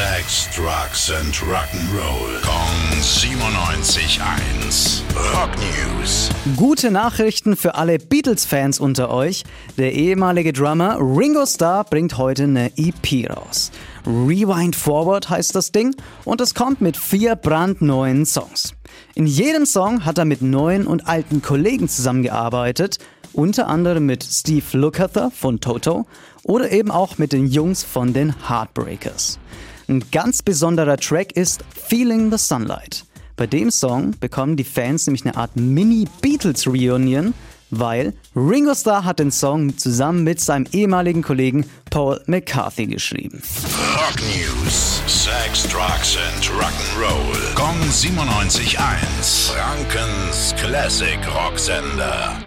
Sex, Drugs and Rock'n'Roll. Kong 97.1. Rock News. Gute Nachrichten für alle Beatles-Fans unter euch. Der ehemalige Drummer Ringo Starr bringt heute eine EP raus. Rewind Forward heißt das Ding und es kommt mit vier brandneuen Songs. In jedem Song hat er mit neuen und alten Kollegen zusammengearbeitet, unter anderem mit Steve Lukather von Toto oder eben auch mit den Jungs von den Heartbreakers. Ein ganz besonderer Track ist Feeling the Sunlight. Bei dem Song bekommen die Fans nämlich eine Art Mini-Beatles-Reunion, weil Ringo Starr hat den Song zusammen mit seinem ehemaligen Kollegen Paul McCarthy geschrieben. Rock News. Sex, Drugs and Rock'n'Roll. Kong 97.1. Frankens Classic Rocksender.